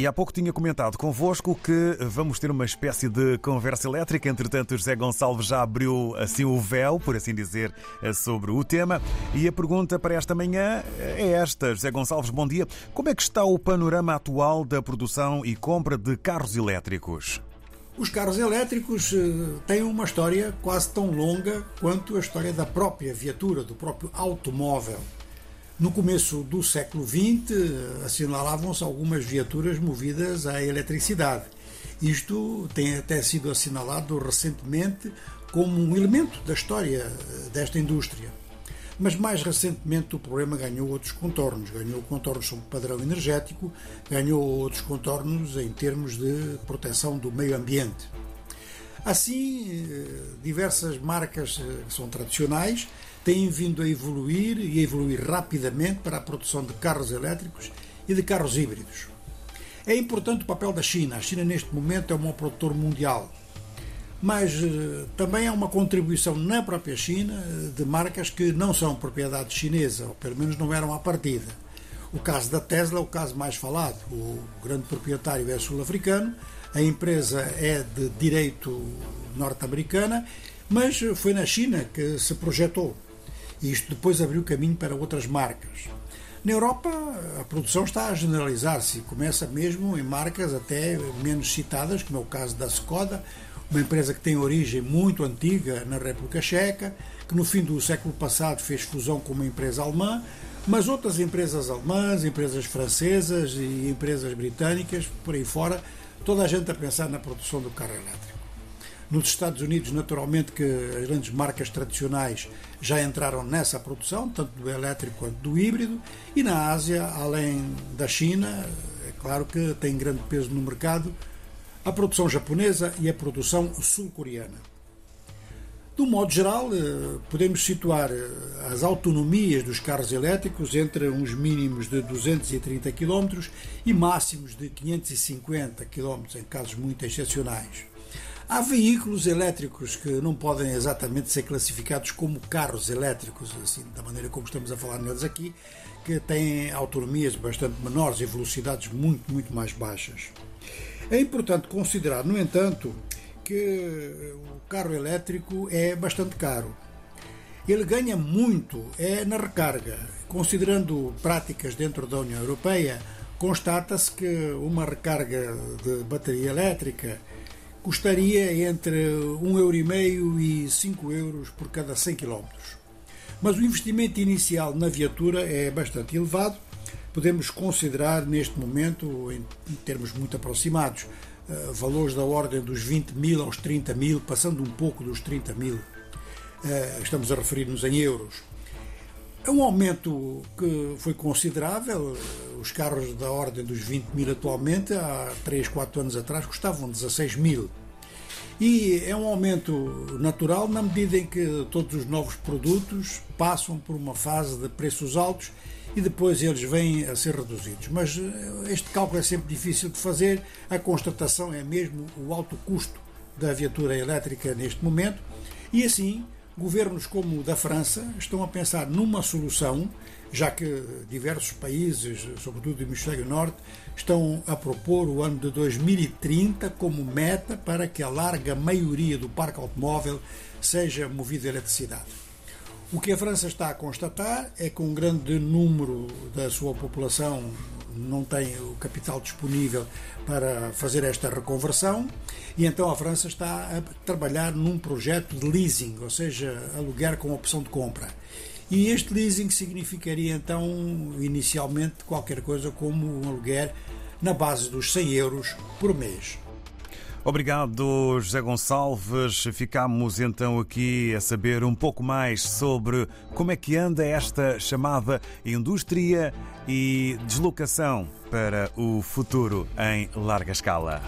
E há pouco tinha comentado convosco que vamos ter uma espécie de conversa elétrica. Entretanto, José Gonçalves já abriu assim o véu, por assim dizer, sobre o tema. E a pergunta para esta manhã é esta. José Gonçalves, bom dia. Como é que está o panorama atual da produção e compra de carros elétricos? Os carros elétricos eh, têm uma história quase tão longa quanto a história da própria viatura, do próprio automóvel. No começo do século XX, assinalavam-se algumas viaturas movidas à eletricidade. Isto tem até sido assinalado recentemente como um elemento da história desta indústria. Mas mais recentemente o problema ganhou outros contornos. Ganhou contornos sobre padrão energético, ganhou outros contornos em termos de proteção do meio ambiente. Assim, eh, diversas marcas eh, que são tradicionais têm vindo a evoluir e a evoluir rapidamente para a produção de carros elétricos e de carros híbridos. É importante o papel da China. A China, neste momento, é maior produtor mundial. Mas eh, também há uma contribuição na própria China de marcas que não são propriedade chinesa, ou pelo menos não eram à partida. O caso da Tesla é o caso mais falado. O grande proprietário é sul-africano, a empresa é de direito norte-americana, mas foi na China que se projetou. E isto depois abriu caminho para outras marcas. Na Europa, a produção está a generalizar-se começa mesmo em marcas até menos citadas, como é o caso da Skoda, uma empresa que tem origem muito antiga na República Checa, que no fim do século passado fez fusão com uma empresa alemã, mas outras empresas alemãs, empresas francesas e empresas britânicas, por aí fora, toda a gente a pensar na produção do carro elétrico. Nos Estados Unidos, naturalmente, que as grandes marcas tradicionais já entraram nessa produção, tanto do elétrico quanto do híbrido, e na Ásia, além da China, é claro que tem grande peso no mercado a produção japonesa e a produção sul-coreana. Do modo geral, eh, podemos situar eh, as autonomias dos carros elétricos entre uns mínimos de 230 km e máximos de 550 km em casos muito excepcionais. Há veículos elétricos que não podem exatamente ser classificados como carros elétricos, assim, da maneira como estamos a falar neles aqui, que têm autonomias bastante menores e velocidades muito, muito mais baixas. É importante considerar, no entanto, que o carro elétrico é bastante caro. Ele ganha muito é na recarga. Considerando práticas dentro da União Europeia, constata-se que uma recarga de bateria elétrica custaria entre 1,5€ e 5 euros por cada 100 km. Mas o investimento inicial na viatura é bastante elevado. Podemos considerar neste momento, em termos muito aproximados, eh, valores da ordem dos 20 mil aos 30 mil, passando um pouco dos 30 mil. Uh, estamos a referir-nos em euros. É um aumento que foi considerável. Os carros da ordem dos 20 mil atualmente, há 3, 4 anos atrás, custavam 16 mil. E é um aumento natural na medida em que todos os novos produtos passam por uma fase de preços altos e depois eles vêm a ser reduzidos. Mas eh, este cálculo é sempre difícil de fazer, a constatação é mesmo o alto custo da viatura elétrica neste momento, e assim governos como o da França estão a pensar numa solução, já que diversos países, sobretudo do Hemisfério Norte, estão a propor o ano de 2030 como meta para que a larga maioria do parque automóvel seja movido a eletricidade. O que a França está a constatar é que um grande número da sua população não tem o capital disponível para fazer esta reconversão e então a França está a trabalhar num projeto de leasing, ou seja, aluguer com opção de compra. E este leasing significaria então inicialmente qualquer coisa como um aluguer na base dos 100 euros por mês. Obrigado, José Gonçalves. Ficamos então aqui a saber um pouco mais sobre como é que anda esta chamada indústria e deslocação para o futuro em larga escala.